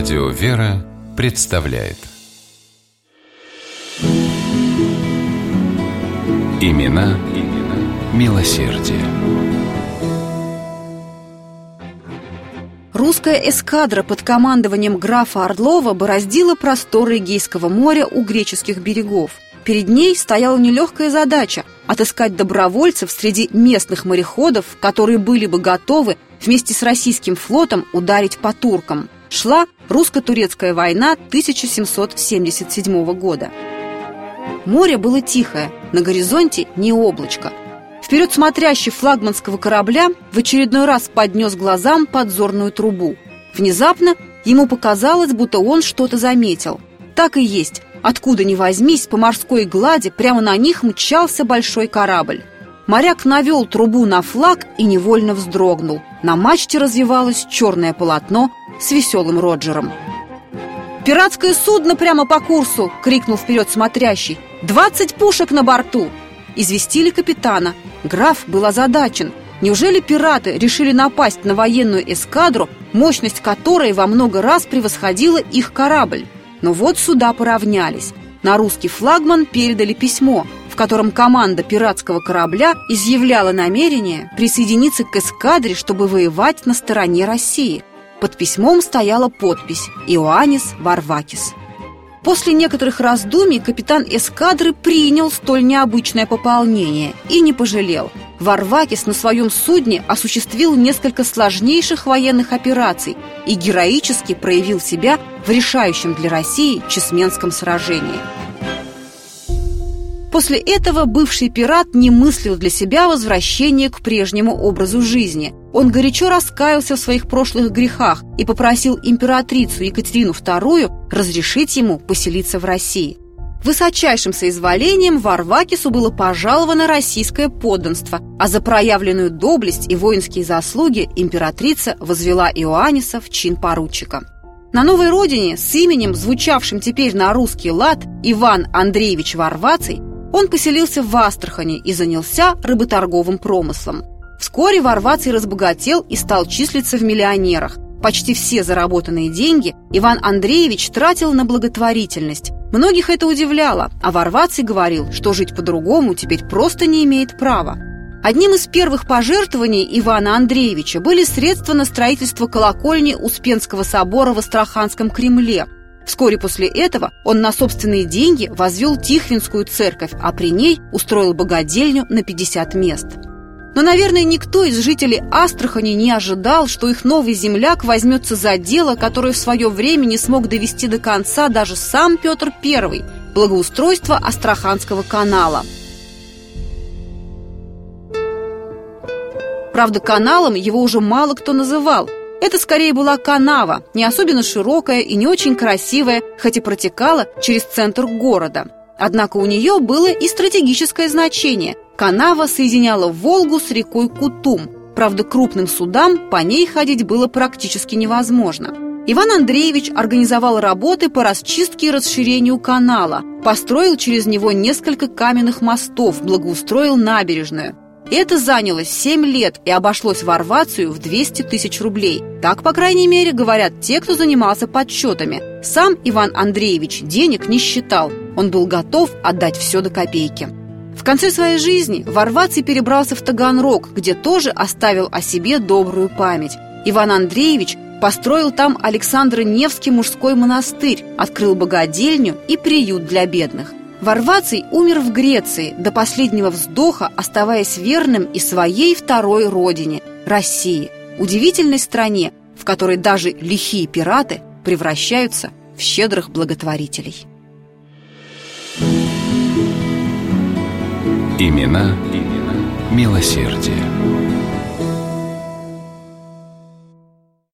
Радио «Вера» представляет Имена, имена милосердие. Русская эскадра под командованием графа Орлова бороздила просторы Эгейского моря у греческих берегов. Перед ней стояла нелегкая задача – отыскать добровольцев среди местных мореходов, которые были бы готовы вместе с российским флотом ударить по туркам. Шла русско-турецкая война 1777 года. Море было тихое, на горизонте не облачко. Вперед смотрящий флагманского корабля в очередной раз поднес глазам подзорную трубу. Внезапно ему показалось, будто он что-то заметил. Так и есть. Откуда ни возьмись, по морской глади прямо на них мчался большой корабль. Моряк навел трубу на флаг и невольно вздрогнул. На мачте развивалось черное полотно с веселым Роджером. «Пиратское судно прямо по курсу!» — крикнул вперед смотрящий. «Двадцать пушек на борту!» Известили капитана. Граф был озадачен. Неужели пираты решили напасть на военную эскадру, мощность которой во много раз превосходила их корабль? Но вот суда поравнялись. На русский флагман передали письмо, в котором команда пиратского корабля изъявляла намерение присоединиться к эскадре, чтобы воевать на стороне России. Под письмом стояла подпись «Иоаннис Варвакис». После некоторых раздумий капитан эскадры принял столь необычное пополнение и не пожалел. Варвакис на своем судне осуществил несколько сложнейших военных операций и героически проявил себя в решающем для России Чесменском сражении. После этого бывший пират не мыслил для себя возвращение к прежнему образу жизни. Он горячо раскаялся в своих прошлых грехах и попросил императрицу Екатерину II разрешить ему поселиться в России. Высочайшим соизволением Варвакису было пожаловано российское подданство, а за проявленную доблесть и воинские заслуги императрица возвела Иоанниса в чин поручика. На новой родине с именем, звучавшим теперь на русский лад, Иван Андреевич Варваций, он поселился в Астрахани и занялся рыботорговым промыслом. Вскоре Варваций разбогател и стал числиться в миллионерах. Почти все заработанные деньги Иван Андреевич тратил на благотворительность. Многих это удивляло, а Варваций говорил, что жить по-другому теперь просто не имеет права. Одним из первых пожертвований Ивана Андреевича были средства на строительство колокольни Успенского собора в Астраханском Кремле – Вскоре после этого он на собственные деньги возвел Тихвинскую церковь, а при ней устроил богадельню на 50 мест. Но, наверное, никто из жителей Астрахани не ожидал, что их новый земляк возьмется за дело, которое в свое время не смог довести до конца даже сам Петр I – благоустройство Астраханского канала. Правда, каналом его уже мало кто называл – это скорее была канава, не особенно широкая и не очень красивая, хоть и протекала через центр города. Однако у нее было и стратегическое значение. Канава соединяла Волгу с рекой Кутум. Правда, крупным судам по ней ходить было практически невозможно. Иван Андреевич организовал работы по расчистке и расширению канала, построил через него несколько каменных мостов, благоустроил набережную. Это заняло 7 лет и обошлось Варвацию в 200 тысяч рублей. Так, по крайней мере, говорят те, кто занимался подсчетами. Сам Иван Андреевич денег не считал. Он был готов отдать все до копейки. В конце своей жизни Варваций перебрался в Таганрог, где тоже оставил о себе добрую память. Иван Андреевич построил там Александро Невский мужской монастырь, открыл богадельню и приют для бедных. Варваций умер в Греции, до последнего вздоха оставаясь верным и своей второй родине – России, удивительной стране, в которой даже лихие пираты превращаются в щедрых благотворителей. Имена, имена милосердие.